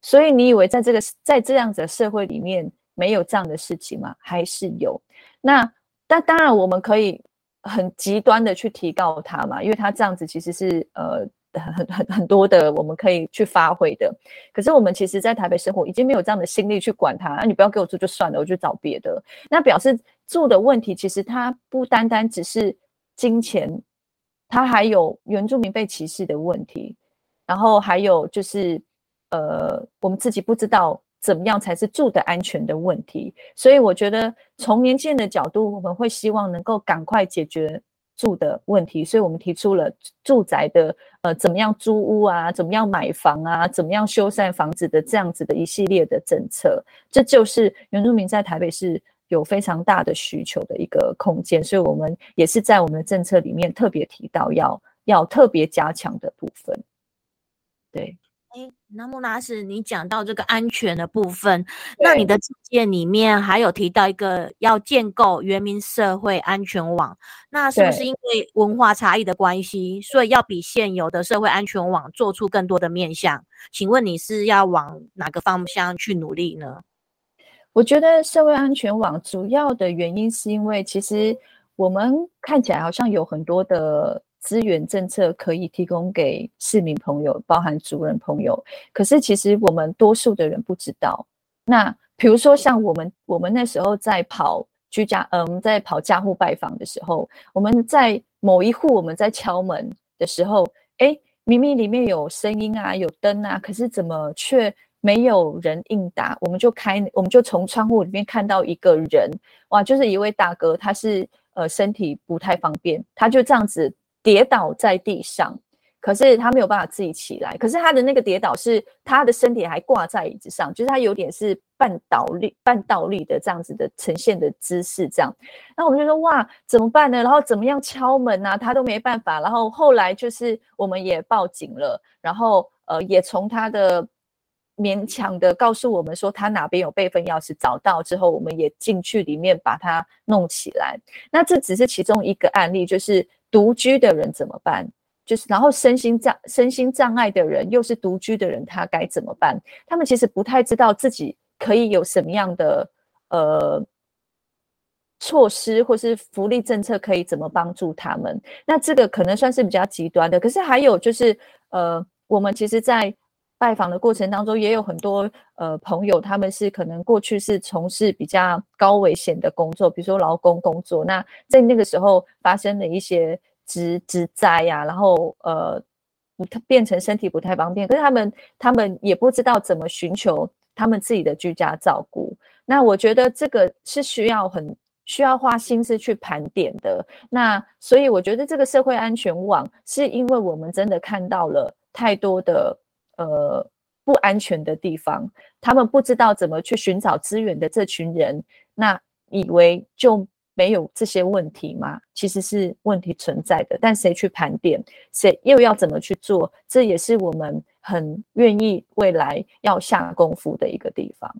所以你以为在这个在这样子的社会里面没有这样的事情吗？还是有？那但当然我们可以。很极端的去提高他嘛，因为他这样子其实是呃很很很很多的我们可以去发挥的。可是我们其实，在台北生活已经没有这样的心力去管他，那你不要给我住就算了，我去找别的。那表示住的问题，其实它不单单只是金钱，它还有原住民被歧视的问题，然后还有就是呃我们自己不知道。怎么样才是住的安全的问题？所以我觉得从年轻人的角度，我们会希望能够赶快解决住的问题。所以我们提出了住宅的呃怎么样租屋啊，怎么样买房啊，怎么样修缮房子的这样子的一系列的政策。这就是原住民在台北市有非常大的需求的一个空间。所以我们也是在我们的政策里面特别提到要要特别加强的部分。对。哎，那木拉斯，你讲到这个安全的部分，那你的字件里面还有提到一个要建构原民社会安全网，那是不是因为文化差异的关系，所以要比现有的社会安全网做出更多的面向？请问你是要往哪个方向去努力呢？我觉得社会安全网主要的原因是因为，其实我们看起来好像有很多的。资源政策可以提供给市民朋友，包含族人朋友。可是其实我们多数的人不知道。那比如说像我们，我们那时候在跑居家，嗯，在跑家户拜访的时候，我们在某一户我们在敲门的时候，哎，明明里面有声音啊，有灯啊，可是怎么却没有人应答？我们就开，我们就从窗户里面看到一个人，哇，就是一位大哥，他是呃身体不太方便，他就这样子。跌倒在地上。可是他没有办法自己起来，可是他的那个跌倒是他的身体还挂在椅子上，就是他有点是半倒立、半倒立的这样子的呈现的姿势，这样。那我们就说哇，怎么办呢？然后怎么样敲门啊？他都没办法。然后后来就是我们也报警了，然后呃也从他的勉强的告诉我们说他哪边有备份钥匙找到之后，我们也进去里面把它弄起来。那这只是其中一个案例，就是独居的人怎么办？就是，然后身心障身心障碍的人，又是独居的人，他该怎么办？他们其实不太知道自己可以有什么样的呃措施，或是福利政策可以怎么帮助他们。那这个可能算是比较极端的。可是还有就是，呃，我们其实，在拜访的过程当中，也有很多呃朋友，他们是可能过去是从事比较高危险的工作，比如说劳工工作。那在那个时候发生了一些。之之灾呀，然后呃，不变成身体不太方便，可是他们他们也不知道怎么寻求他们自己的居家照顾。那我觉得这个是需要很需要花心思去盘点的。那所以我觉得这个社会安全网是因为我们真的看到了太多的呃不安全的地方，他们不知道怎么去寻找资源的这群人，那以为就。没有这些问题吗？其实是问题存在的，但谁去盘点，谁又要怎么去做？这也是我们很愿意未来要下功夫的一个地方。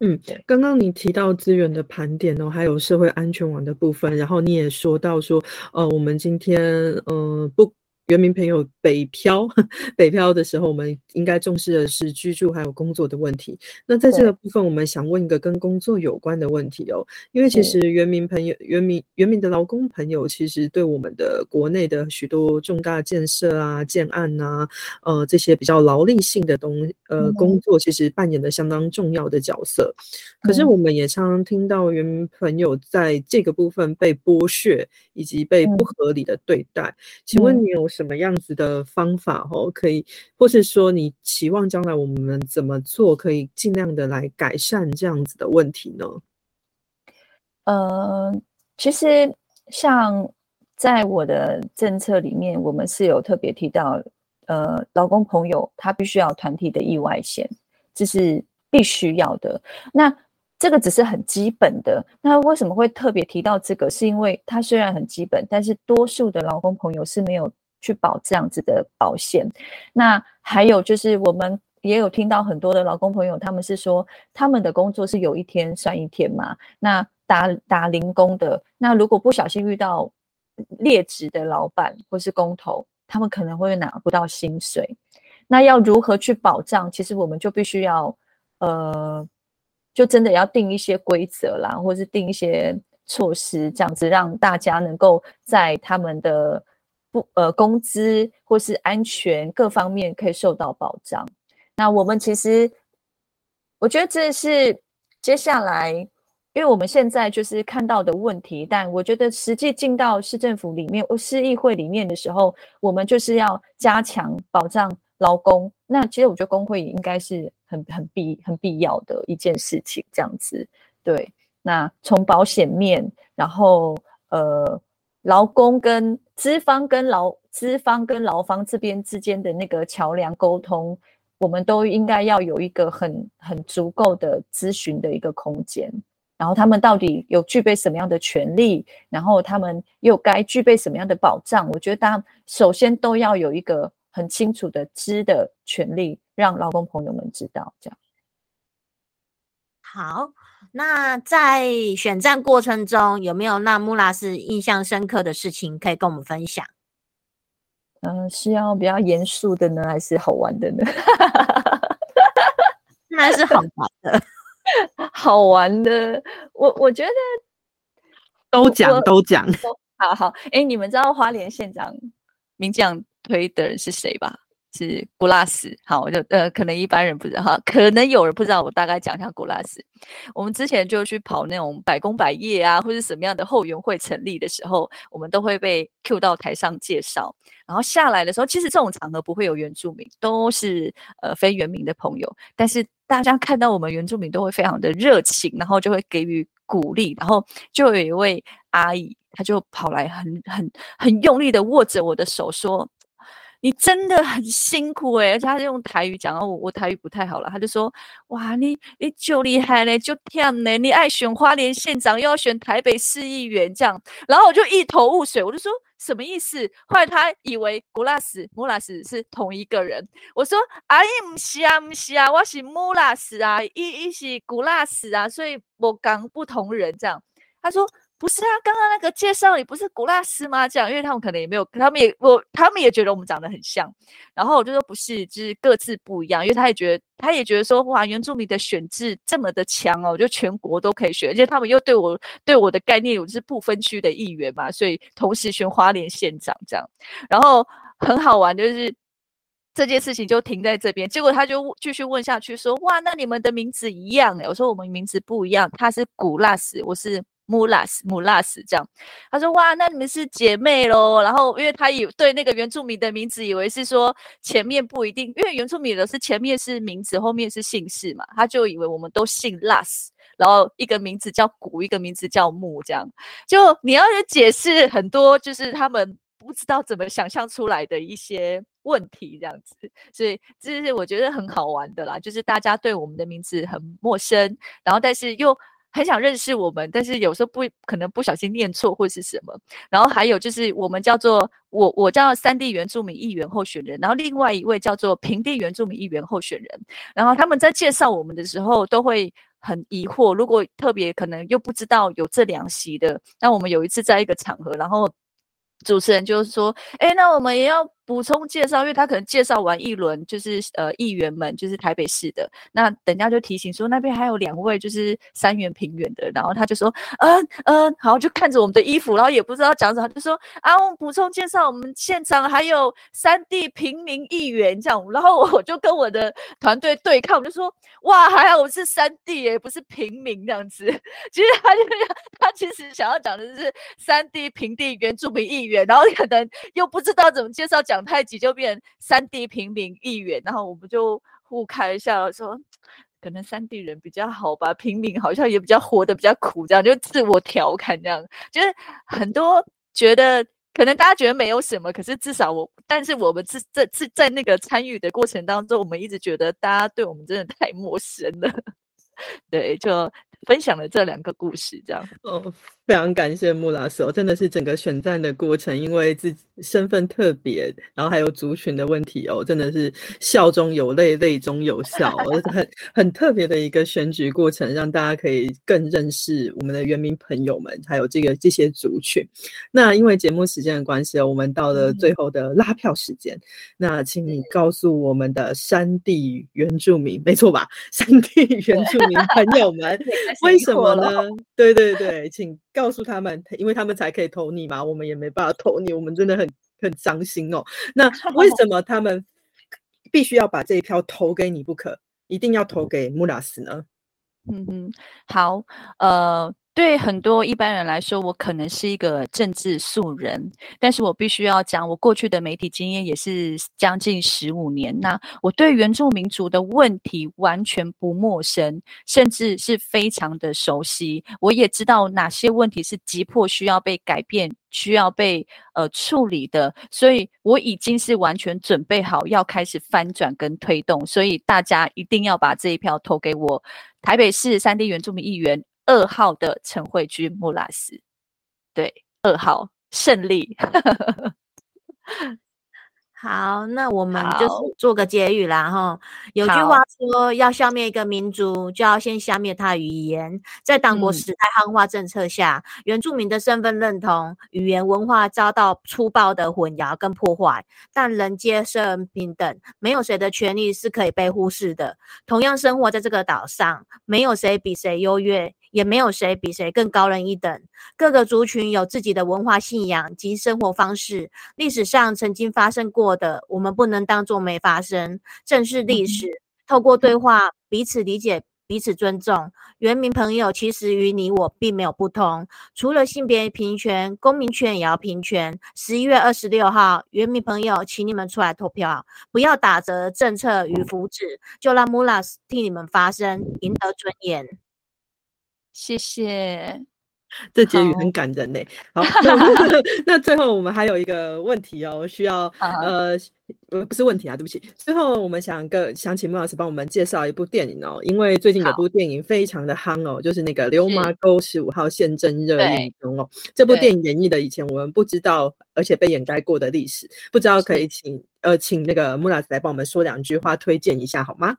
嗯，刚刚你提到资源的盘点哦，还有社会安全网的部分，然后你也说到说，呃，我们今天呃不。原民朋友北漂，北漂的时候，我们应该重视的是居住还有工作的问题。那在这个部分，我们想问一个跟工作有关的问题哦，因为其实原民朋友、原民、原民的劳工朋友，其实对我们的国内的许多重大建设啊、建案啊，呃，这些比较劳力性的东呃工作，其实扮演的相当重要的角色。可是我们也常常听到原民朋友在这个部分被剥削，以及被不合理的对待。请问你有？什么样子的方法哦，可以，或是说你期望将来我们怎么做，可以尽量的来改善这样子的问题呢？呃，其实像在我的政策里面，我们是有特别提到，呃，劳工朋友他必须要团体的意外险，这是必须要的。那这个只是很基本的，那为什么会特别提到这个？是因为它虽然很基本，但是多数的劳工朋友是没有。去保这样子的保险，那还有就是我们也有听到很多的老公朋友，他们是说他们的工作是有一天算一天嘛。那打打零工的，那如果不小心遇到劣质的老板或是工头，他们可能会拿不到薪水。那要如何去保障？其实我们就必须要呃，就真的要定一些规则啦，或是定一些措施，这样子让大家能够在他们的。不，呃，工资或是安全各方面可以受到保障。那我们其实，我觉得这是接下来，因为我们现在就是看到的问题。但我觉得实际进到市政府里面市议会里面的时候，我们就是要加强保障劳工。那其实我觉得工会应该是很很必很必要的一件事情。这样子，对。那从保险面，然后呃。劳工跟资方跟劳资方跟劳方这边之间的那个桥梁沟通，我们都应该要有一个很很足够的咨询的一个空间。然后他们到底有具备什么样的权利，然后他们又该具备什么样的保障？我觉得，大家首先都要有一个很清楚的知的权利，让劳工朋友们知道。这样好。那在选战过程中，有没有让穆拉斯印象深刻的事情可以跟我们分享？嗯，是要比较严肃的呢，还是好玩的呢？那是好玩的，好玩的。我我觉得都讲都讲，好好。哎，你们知道花莲县长名将推的人是谁吧？是古拉斯，好，我就呃，可能一般人不知道，哈，可能有人不知道，我大概讲一下古拉斯。我们之前就去跑那种百工百业啊，或是什么样的后援会成立的时候，我们都会被 Q 到台上介绍。然后下来的时候，其实这种场合不会有原住民，都是呃非原民的朋友。但是大家看到我们原住民都会非常的热情，然后就会给予鼓励。然后就有一位阿姨。她就跑来很很很用力的握着我的手说。你真的很辛苦诶，而且他是用台语讲，我我台语不太好了，他就说：哇，你你就厉害嘞，就跳呢，你爱选花莲县长，又要选台北市议员这样，然后我就一头雾水，我就说什么意思？后来他以为古拉斯、穆拉斯是同一个人，我说：阿姨唔是啊，唔是啊，我是穆拉斯啊，一一是古拉斯啊，所以我讲不同人这样。他说。不是啊，刚刚那个介绍你不是古拉斯吗？这样，因为他们可能也没有，他们也我，他们也觉得我们长得很像。然后我就说不是，就是各自不一样。因为他也觉得，他也觉得说，哇，原住民的选制这么的强哦，就全国都可以选，而且他们又对我对我的概念，我是不分区的议员嘛，所以同时选花莲县长这样。然后很好玩，就是这件事情就停在这边。结果他就继续问下去说，哇，那你们的名字一样哎？我说我们名字不一样，他是古拉斯，我是。穆拉斯，穆拉斯这样，他说哇，那你们是姐妹喽？然后因为他以对那个原住民的名字以为是说前面不一定，因为原住民的是前面是名字，后面是姓氏嘛，他就以为我们都姓拉斯，然后一个名字叫古，一个名字叫木，这样就你要是解释很多，就是他们不知道怎么想象出来的一些问题，这样子，所以这是我觉得很好玩的啦，就是大家对我们的名字很陌生，然后但是又。很想认识我们，但是有时候不可能不小心念错或是什么。然后还有就是我们叫做我我叫三地原住民议员候选人，然后另外一位叫做平地原住民议员候选人。然后他们在介绍我们的时候都会很疑惑，如果特别可能又不知道有这两席的，那我们有一次在一个场合，然后主持人就是说，哎，那我们也要。补充介绍，因为他可能介绍完一轮，就是呃议员们，就是台北市的。那等下就提醒说，那边还有两位就是三元平原的。然后他就说，嗯嗯，好，就看着我们的衣服，然后也不知道讲什么，就说啊，我们补充介绍，我们现场还有三地平民议员这样。然后我就跟我的团队对抗，我就说，哇，还好我是三地耶，不是平民这样子。其实他就他其实想要讲的是三地平地原住民议员，然后可能又不知道怎么介绍讲。太极就变三 D 平民议员，然后我们就互开一下，说可能三 D 人比较好吧，平民好像也比较活得比较苦，这样就自我调侃这样，就是很多觉得可能大家觉得没有什么，可是至少我，但是我们这这这在那个参与的过程当中，我们一直觉得大家对我们真的太陌生了，对，就分享了这两个故事，这样哦。非常感谢穆老师，我，真的是整个选战的过程，因为自己身份特别，然后还有族群的问题哦，真的是笑中有泪，泪中有笑，很很特别的一个选举过程，让大家可以更认识我们的原民朋友们，还有这个这些族群。那因为节目时间的关系哦，我们到了最后的拉票时间，那请你告诉我们的山地原住民，没错吧？山地原住民朋友们，为什么呢？对对对，请。告诉他们，因为他们才可以投你嘛，我们也没办法投你，我们真的很很伤心哦。那为什么他们必须要把这一票投给你不可，一定要投给穆拉斯呢？嗯嗯，好，呃。对很多一般人来说，我可能是一个政治素人，但是我必须要讲，我过去的媒体经验也是将近十五年。那我对原住民族的问题完全不陌生，甚至是非常的熟悉。我也知道哪些问题是急迫需要被改变、需要被呃处理的，所以我已经是完全准备好要开始翻转跟推动。所以大家一定要把这一票投给我，台北市三地原住民议员。二号的陈慧君穆拉斯，对，二号胜利。好，那我们就是做个结语啦，哈。有句话说，要消灭一个民族，就要先消灭他语言。在党国时代汉化政策下，原住民的身份认同、语言文化遭到粗暴的混淆跟破坏。但人皆生平等，没有谁的权利是可以被忽视的。同样生活在这个岛上，没有谁比谁优越。也没有谁比谁更高人一等。各个族群有自己的文化信仰及生活方式，历史上曾经发生过的，我们不能当作没发生，正是历史。透过对话，彼此理解，彼此尊重。原民朋友，其实与你我并没有不同，除了性别平权，公民权也要平权。十一月二十六号，原民朋友，请你们出来投票，不要打折政策与福祉，就让穆拉斯替你们发声，赢得尊严。谢谢。这结语很感人呢。好，那最后我们还有一个问题哦，需要呃呃不是问题啊，对不起。最后我们想跟想请穆老师帮我们介绍一部电影哦，因为最近有部电影非常的夯哦，就是那个《流麻沟十五号》现正热映中哦。这部电影演绎的以前我们不知道，而且被掩盖过的历史，不知道可以请呃请那个穆老师来帮我们说两句话，推荐一下好吗？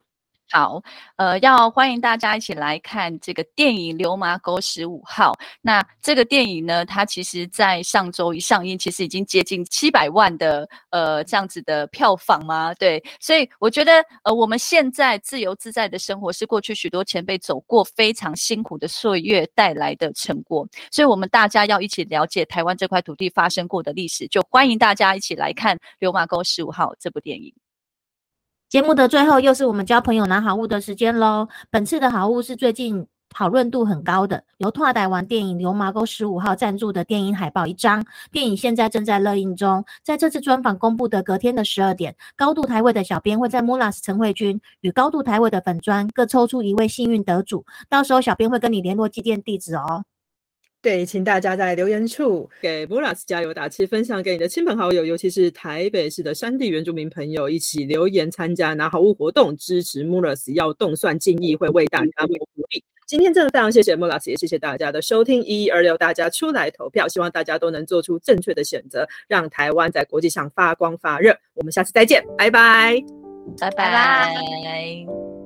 好，呃，要欢迎大家一起来看这个电影《流麻沟十五号》。那这个电影呢，它其实在上周一上映，其实已经接近七百万的呃这样子的票房吗？对，所以我觉得呃我们现在自由自在的生活，是过去许多前辈走过非常辛苦的岁月带来的成果。所以，我们大家要一起了解台湾这块土地发生过的历史，就欢迎大家一起来看《流麻沟十五号》这部电影。节目的最后，又是我们交朋友拿好物的时间喽。本次的好物是最近讨论度很高的，由拓台湾电影《流麻沟十五号》赞助的电影海报一张。电影现在正在热映中。在这次专访公布的隔天的十二点，高度台位的小编会在 Mulas 陈慧君与高度台位的粉砖各抽出一位幸运得主，到时候小编会跟你联络寄件地址哦。对，请大家在留言处给 Muras 加油打气，分享给你的亲朋好友，尤其是台北市的山地原住民朋友，一起留言参加拿好物活动，支持 Muras 要动算进义会为大家谋福利。今天真的非常谢谢 Muras，也谢谢大家的收听，一一二六，大家出来投票，希望大家都能做出正确的选择，让台湾在国际上发光发热。我们下次再见，拜拜，拜拜。